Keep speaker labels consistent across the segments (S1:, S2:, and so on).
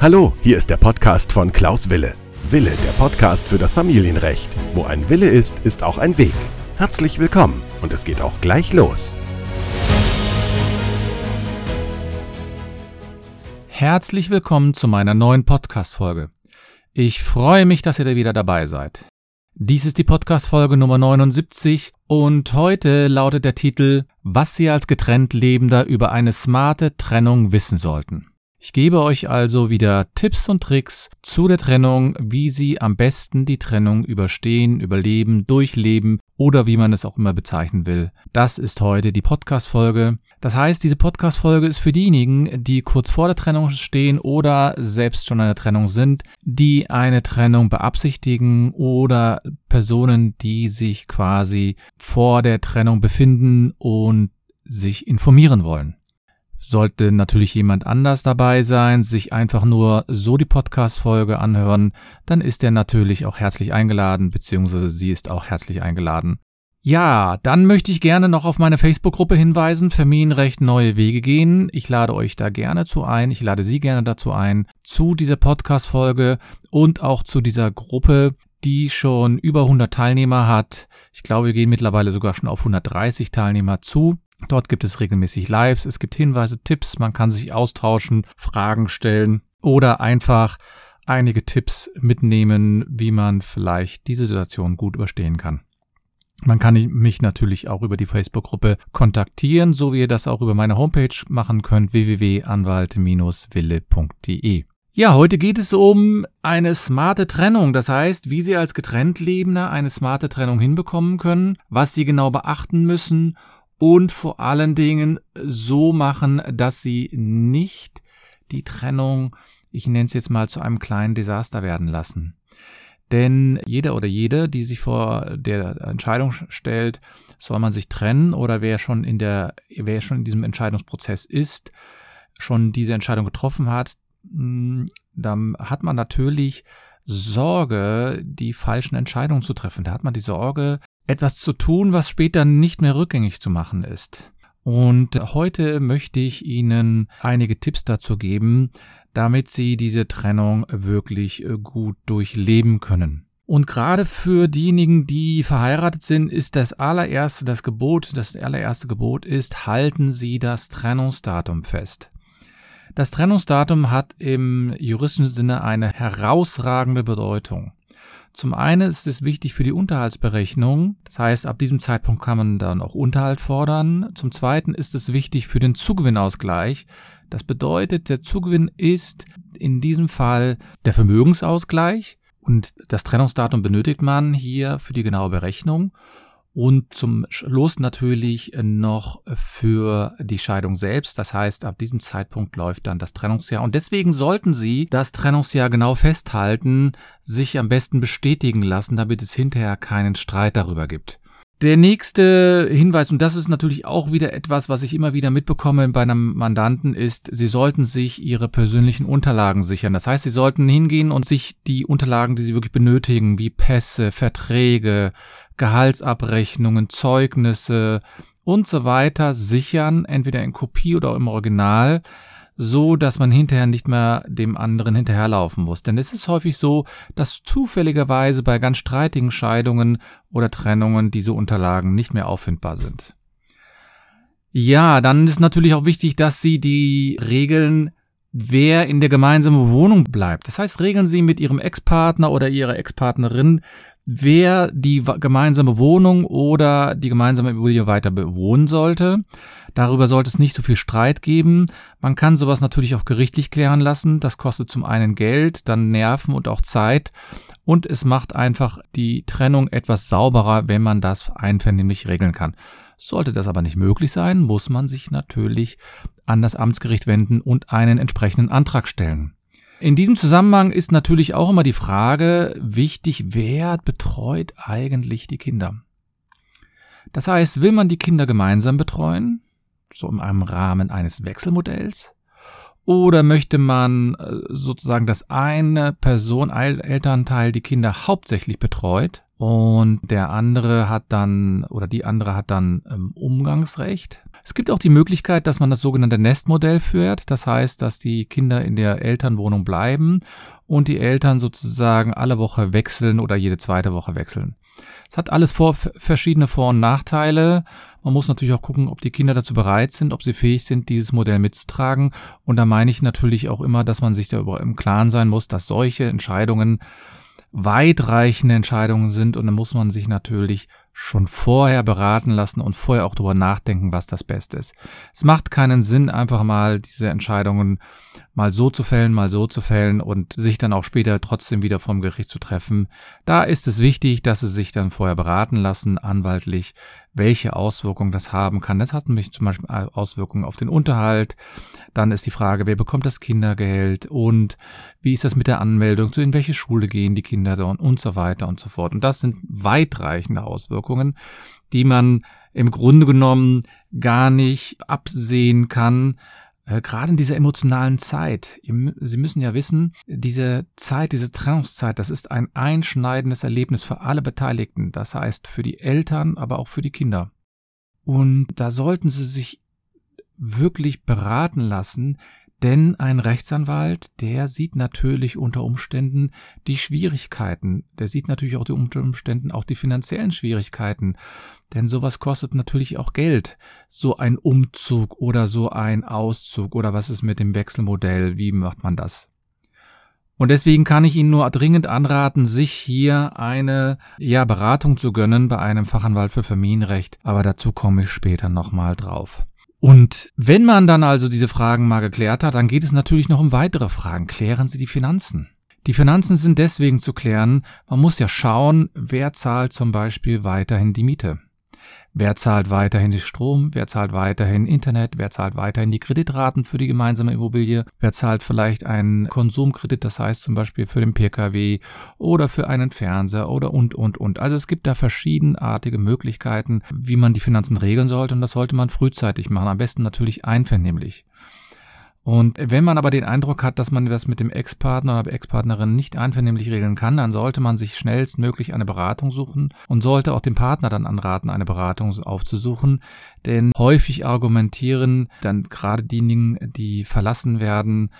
S1: Hallo, hier ist der Podcast von Klaus Wille. Wille, der Podcast für das Familienrecht. Wo ein Wille ist, ist auch ein Weg. Herzlich willkommen und es geht auch gleich los.
S2: Herzlich willkommen zu meiner neuen Podcast-Folge. Ich freue mich, dass ihr wieder dabei seid. Dies ist die Podcast-Folge Nummer 79 und heute lautet der Titel Was Sie als getrennt Lebender über eine smarte Trennung wissen sollten. Ich gebe euch also wieder Tipps und Tricks zu der Trennung, wie Sie am besten die Trennung überstehen, überleben, durchleben oder wie man es auch immer bezeichnen will. Das ist heute die Podcast-Folge. Das heißt, diese Podcast-Folge ist für diejenigen, die kurz vor der Trennung stehen oder selbst schon eine Trennung sind, die eine Trennung beabsichtigen oder Personen, die sich quasi vor der Trennung befinden und sich informieren wollen. Sollte natürlich jemand anders dabei sein, sich einfach nur so die Podcast-Folge anhören, dann ist er natürlich auch herzlich eingeladen, beziehungsweise sie ist auch herzlich eingeladen. Ja, dann möchte ich gerne noch auf meine Facebook-Gruppe hinweisen, Familienrecht neue Wege gehen. Ich lade euch da gerne zu ein, ich lade Sie gerne dazu ein, zu dieser Podcast-Folge und auch zu dieser Gruppe, die schon über 100 Teilnehmer hat. Ich glaube, wir gehen mittlerweile sogar schon auf 130 Teilnehmer zu. Dort gibt es regelmäßig Lives, es gibt Hinweise, Tipps, man kann sich austauschen, Fragen stellen oder einfach einige Tipps mitnehmen, wie man vielleicht diese Situation gut überstehen kann. Man kann mich natürlich auch über die Facebook-Gruppe kontaktieren, so wie ihr das auch über meine Homepage machen könnt, www.anwalt-wille.de. Ja, heute geht es um eine smarte Trennung. Das heißt, wie Sie als getrennt Lebender eine smarte Trennung hinbekommen können, was Sie genau beachten müssen und vor allen Dingen so machen, dass sie nicht die Trennung, ich nenne es jetzt mal, zu einem kleinen Desaster werden lassen. Denn jeder oder jede, die sich vor der Entscheidung stellt, soll man sich trennen oder wer schon in der, wer schon in diesem Entscheidungsprozess ist, schon diese Entscheidung getroffen hat, hm, dann hat man natürlich Sorge, die falschen Entscheidungen zu treffen. Da hat man die Sorge, etwas zu tun, was später nicht mehr rückgängig zu machen ist. Und heute möchte ich Ihnen einige Tipps dazu geben, damit Sie diese Trennung wirklich äh, gut durchleben können. Und gerade für diejenigen, die verheiratet sind, ist das allererste, das Gebot, das allererste Gebot ist, halten Sie das Trennungsdatum fest. Das Trennungsdatum hat im juristischen Sinne eine herausragende Bedeutung. Zum einen ist es wichtig für die Unterhaltsberechnung. Das heißt, ab diesem Zeitpunkt kann man dann auch Unterhalt fordern. Zum zweiten ist es wichtig für den Zugewinnausgleich. Das bedeutet, der Zugewinn ist in diesem Fall der Vermögensausgleich und das Trennungsdatum benötigt man hier für die genaue Berechnung und zum Schluss natürlich noch für die Scheidung selbst. Das heißt, ab diesem Zeitpunkt läuft dann das Trennungsjahr. Und deswegen sollten Sie das Trennungsjahr genau festhalten, sich am besten bestätigen lassen, damit es hinterher keinen Streit darüber gibt. Der nächste Hinweis, und das ist natürlich auch wieder etwas, was ich immer wieder mitbekomme bei einem Mandanten, ist, Sie sollten sich Ihre persönlichen Unterlagen sichern. Das heißt, Sie sollten hingehen und sich die Unterlagen, die Sie wirklich benötigen, wie Pässe, Verträge, Gehaltsabrechnungen, Zeugnisse und so weiter sichern, entweder in Kopie oder im Original, so dass man hinterher nicht mehr dem anderen hinterherlaufen muss. Denn es ist häufig so, dass zufälligerweise bei ganz streitigen Scheidungen oder Trennungen diese Unterlagen nicht mehr auffindbar sind. Ja, dann ist natürlich auch wichtig, dass Sie die Regeln wer in der gemeinsamen Wohnung bleibt. Das heißt, regeln Sie mit Ihrem Ex-Partner oder Ihrer Ex-Partnerin, wer die gemeinsame Wohnung oder die gemeinsame Immobilie weiter bewohnen sollte. Darüber sollte es nicht so viel Streit geben. Man kann sowas natürlich auch gerichtlich klären lassen. Das kostet zum einen Geld, dann Nerven und auch Zeit. Und es macht einfach die Trennung etwas sauberer, wenn man das einvernehmlich regeln kann. Sollte das aber nicht möglich sein, muss man sich natürlich an das Amtsgericht wenden und einen entsprechenden Antrag stellen. In diesem Zusammenhang ist natürlich auch immer die Frage wichtig, wer betreut eigentlich die Kinder? Das heißt, will man die Kinder gemeinsam betreuen, so in einem Rahmen eines Wechselmodells? Oder möchte man äh, sozusagen, dass eine Person, ein Elternteil die Kinder hauptsächlich betreut und der andere hat dann oder die andere hat dann ähm, Umgangsrecht? Es gibt auch die Möglichkeit, dass man das sogenannte Nestmodell führt. Das heißt, dass die Kinder in der Elternwohnung bleiben und die Eltern sozusagen alle Woche wechseln oder jede zweite Woche wechseln. Es hat alles vor, verschiedene Vor- und Nachteile. Man muss natürlich auch gucken, ob die Kinder dazu bereit sind, ob sie fähig sind, dieses Modell mitzutragen. Und da meine ich natürlich auch immer, dass man sich darüber im Klaren sein muss, dass solche Entscheidungen weitreichende Entscheidungen sind und dann muss man sich natürlich schon vorher beraten lassen und vorher auch darüber nachdenken, was das Beste ist. Es macht keinen Sinn, einfach mal diese Entscheidungen mal so zu fällen, mal so zu fällen und sich dann auch später trotzdem wieder vom Gericht zu treffen. Da ist es wichtig, dass sie sich dann vorher beraten lassen, anwaltlich, welche Auswirkungen das haben kann. Das hat nämlich zum Beispiel Auswirkungen auf den Unterhalt. Dann ist die Frage, wer bekommt das Kindergeld und wie ist das mit der Anmeldung, in welche Schule gehen die Kinder und so weiter und so fort. Und das sind weitreichende Auswirkungen, die man im Grunde genommen gar nicht absehen kann, äh, gerade in dieser emotionalen Zeit. Sie müssen ja wissen, diese Zeit, diese Trennungszeit, das ist ein einschneidendes Erlebnis für alle Beteiligten. Das heißt für die Eltern, aber auch für die Kinder. Und da sollten Sie sich wirklich beraten lassen, denn ein Rechtsanwalt, der sieht natürlich unter Umständen die Schwierigkeiten. Der sieht natürlich auch die unter Umständen auch die finanziellen Schwierigkeiten. Denn sowas kostet natürlich auch Geld. So ein Umzug oder so ein Auszug oder was ist mit dem Wechselmodell? Wie macht man das? Und deswegen kann ich Ihnen nur dringend anraten, sich hier eine ja, Beratung zu gönnen bei einem Fachanwalt für Familienrecht. Aber dazu komme ich später nochmal drauf. Und wenn man dann also diese Fragen mal geklärt hat, dann geht es natürlich noch um weitere Fragen. Klären Sie die Finanzen. Die Finanzen sind deswegen zu klären, man muss ja schauen, wer zahlt zum Beispiel weiterhin die Miete. Wer zahlt weiterhin den Strom? Wer zahlt weiterhin Internet? Wer zahlt weiterhin die Kreditraten für die gemeinsame Immobilie? Wer zahlt vielleicht einen Konsumkredit, das heißt zum Beispiel für den Pkw oder für einen Fernseher oder und, und, und. Also es gibt da verschiedenartige Möglichkeiten, wie man die Finanzen regeln sollte und das sollte man frühzeitig machen. Am besten natürlich einvernehmlich. Und wenn man aber den Eindruck hat, dass man das mit dem Ex-Partner oder Ex-Partnerin nicht einvernehmlich regeln kann, dann sollte man sich schnellstmöglich eine Beratung suchen und sollte auch dem Partner dann anraten, eine Beratung aufzusuchen. Denn häufig argumentieren dann gerade diejenigen, die verlassen werden,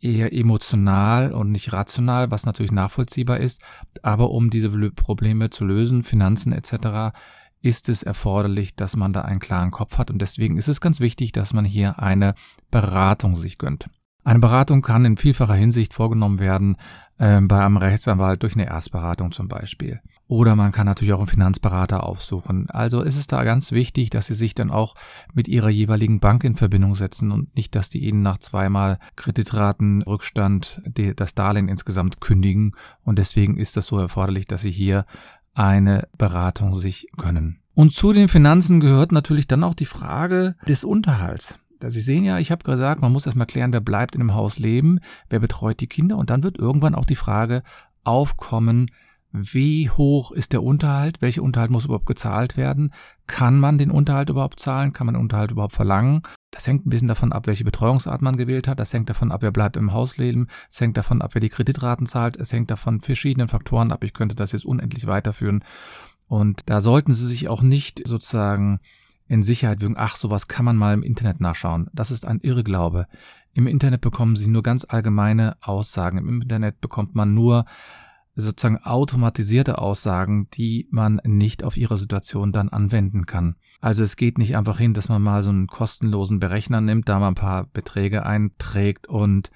S2: eher emotional und nicht rational, was natürlich nachvollziehbar ist. Aber um diese Probleme zu lösen, Finanzen etc., ist es erforderlich, dass man da einen klaren Kopf hat. Und deswegen ist es ganz wichtig, dass man hier eine Beratung sich gönnt. Eine Beratung kann in vielfacher Hinsicht vorgenommen werden, äh, bei einem Rechtsanwalt durch eine Erstberatung zum Beispiel. Oder man kann natürlich auch einen Finanzberater aufsuchen. Also ist es da ganz wichtig, dass Sie sich dann auch mit Ihrer jeweiligen Bank in Verbindung setzen und nicht, dass die Ihnen nach zweimal Kreditratenrückstand das Darlehen insgesamt kündigen. Und deswegen ist das so erforderlich, dass Sie hier eine Beratung sich gönnen. Und zu den Finanzen gehört natürlich dann auch die Frage des Unterhalts. Sie sehen ja, ich habe gesagt, man muss erstmal klären, wer bleibt in dem Haus leben, wer betreut die Kinder und dann wird irgendwann auch die Frage aufkommen, wie hoch ist der Unterhalt? Welcher Unterhalt muss überhaupt gezahlt werden? Kann man den Unterhalt überhaupt zahlen? Kann man den Unterhalt überhaupt verlangen? Das hängt ein bisschen davon ab, welche Betreuungsart man gewählt hat. Das hängt davon ab, wer bleibt im Haus leben. Es hängt davon ab, wer die Kreditraten zahlt. Es hängt davon verschiedenen Faktoren ab. Ich könnte das jetzt unendlich weiterführen. Und da sollten Sie sich auch nicht sozusagen in Sicherheit wirken, ach, sowas kann man mal im Internet nachschauen. Das ist ein Irrglaube. Im Internet bekommen Sie nur ganz allgemeine Aussagen. Im Internet bekommt man nur sozusagen automatisierte Aussagen, die man nicht auf ihre Situation dann anwenden kann. Also es geht nicht einfach hin, dass man mal so einen kostenlosen Berechner nimmt, da man ein paar Beträge einträgt und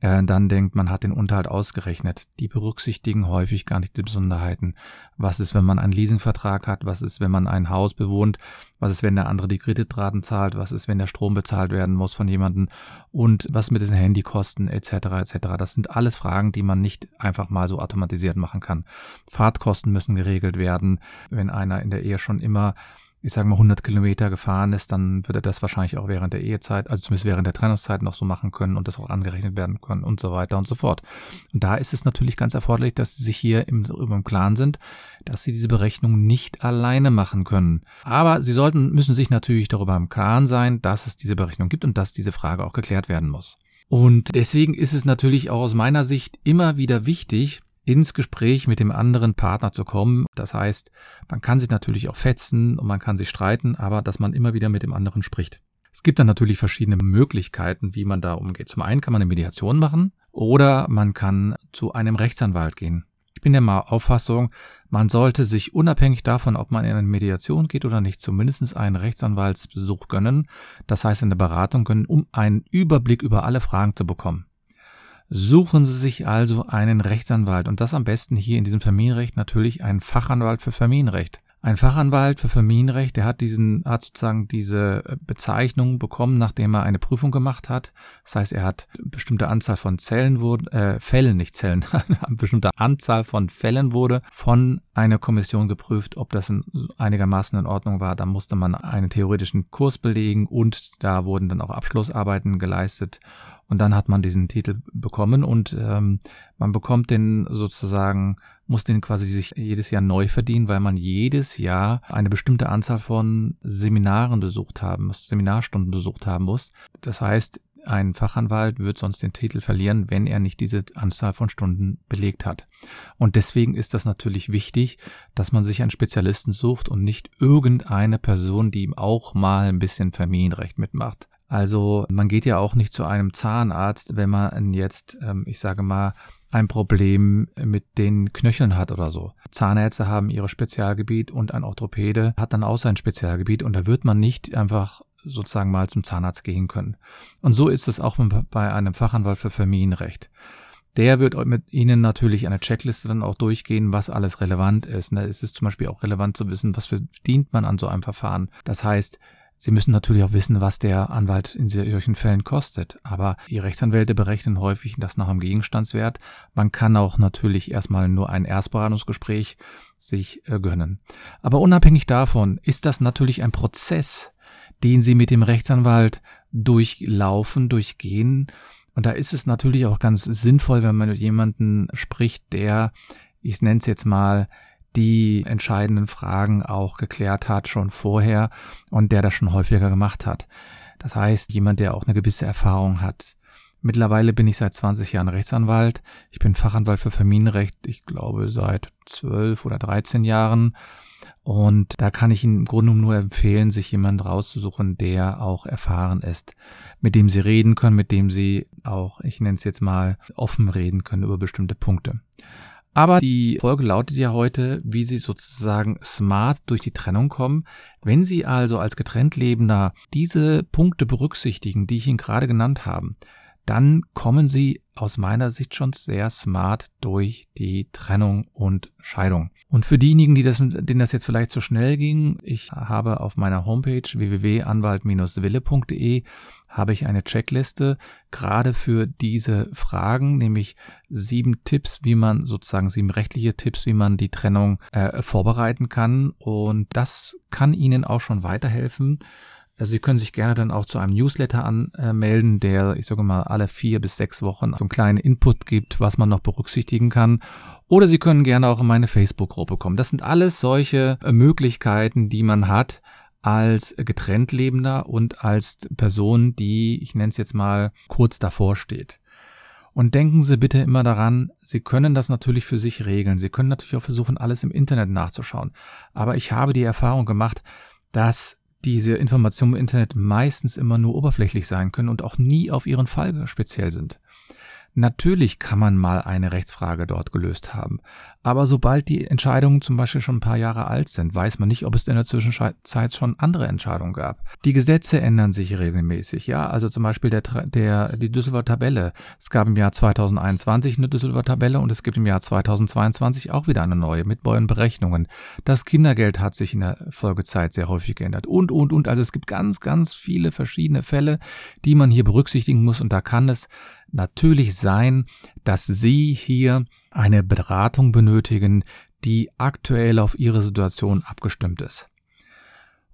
S2: äh, dann denkt, man hat den Unterhalt ausgerechnet. Die berücksichtigen häufig gar nicht die Besonderheiten. Was ist, wenn man einen Leasingvertrag hat? Was ist, wenn man ein Haus bewohnt? Was ist, wenn der andere die Kreditraten zahlt? Was ist, wenn der Strom bezahlt werden muss von jemandem? Und was mit den Handykosten etc. etc. Das sind alles Fragen, die man nicht einfach mal so automatisiert machen kann. Fahrtkosten müssen geregelt werden. Wenn einer in der Ehe schon immer ich sage mal 100 Kilometer gefahren ist, dann würde er das wahrscheinlich auch während der Ehezeit, also zumindest während der Trennungszeit noch so machen können und das auch angerechnet werden können und so weiter und so fort. Und da ist es natürlich ganz erforderlich, dass Sie sich hier im, im Klaren sind, dass Sie diese Berechnung nicht alleine machen können. Aber Sie sollten, müssen sich natürlich darüber im Klaren sein, dass es diese Berechnung gibt und dass diese Frage auch geklärt werden muss. Und deswegen ist es natürlich auch aus meiner Sicht immer wieder wichtig, ins Gespräch mit dem anderen Partner zu kommen. Das heißt, man kann sich natürlich auch fetzen und man kann sich streiten, aber dass man immer wieder mit dem anderen spricht. Es gibt dann natürlich verschiedene Möglichkeiten, wie man da umgeht. Zum einen kann man eine Mediation machen oder man kann zu einem Rechtsanwalt gehen. Ich bin der Auffassung, man sollte sich unabhängig davon, ob man in eine Mediation geht oder nicht, zumindest einen Rechtsanwaltsbesuch gönnen, das heißt eine Beratung gönnen, um einen Überblick über alle Fragen zu bekommen. Suchen Sie sich also einen Rechtsanwalt und das am besten hier in diesem Familienrecht natürlich einen Fachanwalt für Familienrecht. Ein Fachanwalt für Familienrecht, der hat diesen, hat sozusagen diese äh, Bezeichnung bekommen, nachdem er eine Prüfung gemacht hat. Das heißt, er hat bestimmte Anzahl von Zellen wurde, äh, Fällen, nicht Zellen, eine bestimmte Anzahl von Fällen wurde von einer Kommission geprüft, ob das in, einigermaßen in Ordnung war. Da musste man einen theoretischen Kurs belegen und da wurden dann auch Abschlussarbeiten geleistet. Und dann hat man diesen Titel bekommen und ähm, man bekommt den sozusagen, muss den quasi sich jedes Jahr neu verdienen, weil man jedes Jahr eine bestimmte Anzahl von Seminaren besucht haben muss, Seminarstunden besucht haben muss. Das heißt, ein Fachanwalt wird sonst den Titel verlieren, wenn er nicht diese Anzahl von Stunden belegt hat. Und deswegen ist das natürlich wichtig, dass man sich einen Spezialisten sucht und nicht irgendeine Person, die ihm auch mal ein bisschen Familienrecht mitmacht. Also man geht ja auch nicht zu einem Zahnarzt, wenn man jetzt, ähm, ich sage mal, ein Problem mit den Knöcheln hat oder so. Zahnärzte haben ihre Spezialgebiet und ein Orthopäde hat dann auch sein Spezialgebiet und da wird man nicht einfach sozusagen mal zum Zahnarzt gehen können. Und so ist es auch bei einem Fachanwalt für Familienrecht. Der wird mit Ihnen natürlich eine Checkliste dann auch durchgehen, was alles relevant ist. Ne? Es ist zum Beispiel auch relevant zu wissen, was verdient man an so einem Verfahren. Das heißt, Sie müssen natürlich auch wissen, was der Anwalt in solchen Fällen kostet. Aber die Rechtsanwälte berechnen häufig das nach dem Gegenstandswert. Man kann auch natürlich erstmal nur ein Erstberatungsgespräch sich äh, gönnen. Aber unabhängig davon ist das natürlich ein Prozess, den Sie mit dem Rechtsanwalt durchlaufen, durchgehen. Und da ist es natürlich auch ganz sinnvoll, wenn man mit jemandem spricht, der, ich nenne es jetzt mal, die entscheidenden Fragen auch geklärt hat schon vorher und der das schon häufiger gemacht hat. Das heißt, jemand, der auch eine gewisse Erfahrung hat. Mittlerweile bin ich seit 20 Jahren Rechtsanwalt. Ich bin Fachanwalt für Familienrecht, ich glaube seit 12 oder 13 Jahren. Und da kann ich Ihnen im Grunde nur empfehlen, sich jemanden rauszusuchen, der auch erfahren ist, mit dem Sie reden können, mit dem Sie auch, ich nenne es jetzt mal, offen reden können über bestimmte Punkte. Aber die Folge lautet ja heute, wie Sie sozusagen smart durch die Trennung kommen. Wenn Sie also als getrennt Lebender diese Punkte berücksichtigen, die ich Ihnen gerade genannt habe, dann kommen Sie aus meiner Sicht schon sehr smart durch die Trennung und Scheidung. Und für diejenigen, die das, denen das jetzt vielleicht zu schnell ging, ich habe auf meiner Homepage www.anwalt-wille.de habe ich eine Checkliste gerade für diese Fragen, nämlich sieben Tipps, wie man sozusagen sieben rechtliche Tipps, wie man die Trennung äh, vorbereiten kann. Und das kann Ihnen auch schon weiterhelfen. Also Sie können sich gerne dann auch zu einem Newsletter anmelden, der, ich sage mal, alle vier bis sechs Wochen so einen kleinen Input gibt, was man noch berücksichtigen kann. Oder Sie können gerne auch in meine Facebook-Gruppe kommen. Das sind alles solche äh, Möglichkeiten, die man hat, als getrennt Lebender und als Person, die, ich nenne es jetzt mal, kurz davor steht. Und denken Sie bitte immer daran, Sie können das natürlich für sich regeln. Sie können natürlich auch versuchen, alles im Internet nachzuschauen. Aber ich habe die Erfahrung gemacht, dass diese Informationen im Internet meistens immer nur oberflächlich sein können und auch nie auf Ihren Fall speziell sind. Natürlich kann man mal eine Rechtsfrage dort gelöst haben, aber sobald die Entscheidungen zum Beispiel schon ein paar Jahre alt sind, weiß man nicht, ob es in der Zwischenzeit schon andere Entscheidungen gab. Die Gesetze ändern sich regelmäßig, ja, also zum Beispiel der, der, die Düsseldorfer Tabelle. Es gab im Jahr 2021 eine Düsseldorfer Tabelle und es gibt im Jahr 2022 auch wieder eine neue mit neuen Berechnungen. Das Kindergeld hat sich in der Folgezeit sehr häufig geändert und, und, und. Also es gibt ganz, ganz viele verschiedene Fälle, die man hier berücksichtigen muss und da kann es natürlich sein, dass Sie hier eine Beratung benötigen, die aktuell auf Ihre Situation abgestimmt ist.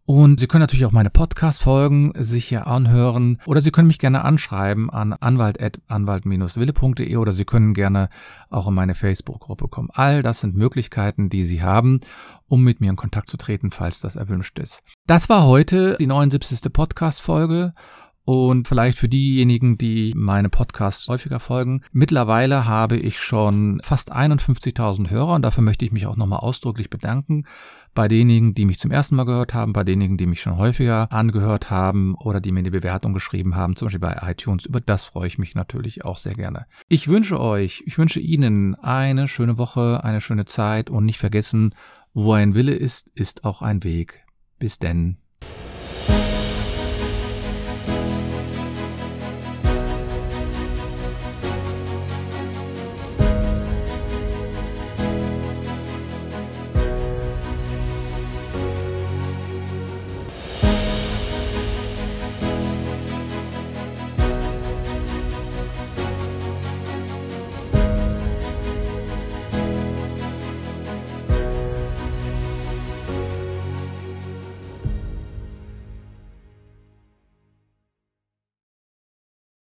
S2: Und Sie können natürlich auch meine Podcast-Folgen sich hier anhören oder Sie können mich gerne anschreiben an anwalt-wille.de oder Sie können gerne auch in meine Facebook-Gruppe kommen. All das sind Möglichkeiten, die Sie haben, um mit mir in Kontakt zu treten, falls das erwünscht ist. Das war heute die 79. Podcast-Folge Und vielleicht für diejenigen, die meine Podcasts häufiger folgen, mittlerweile habe ich schon fast 51.000 Hörer und dafür möchte ich mich auch nochmal ausdrücklich bedanken. Bei denjenigen, die mich zum ersten Mal gehört haben, bei denjenigen, die mich schon häufiger angehört haben oder die mir eine Bewertung geschrieben haben, zum Beispiel bei iTunes, über das freue ich mich natürlich auch sehr gerne. Ich wünsche euch, ich wünsche Ihnen eine schöne Woche, eine schöne Zeit und nicht vergessen, wo ein Wille ist, ist auch ein Weg. Bis denn.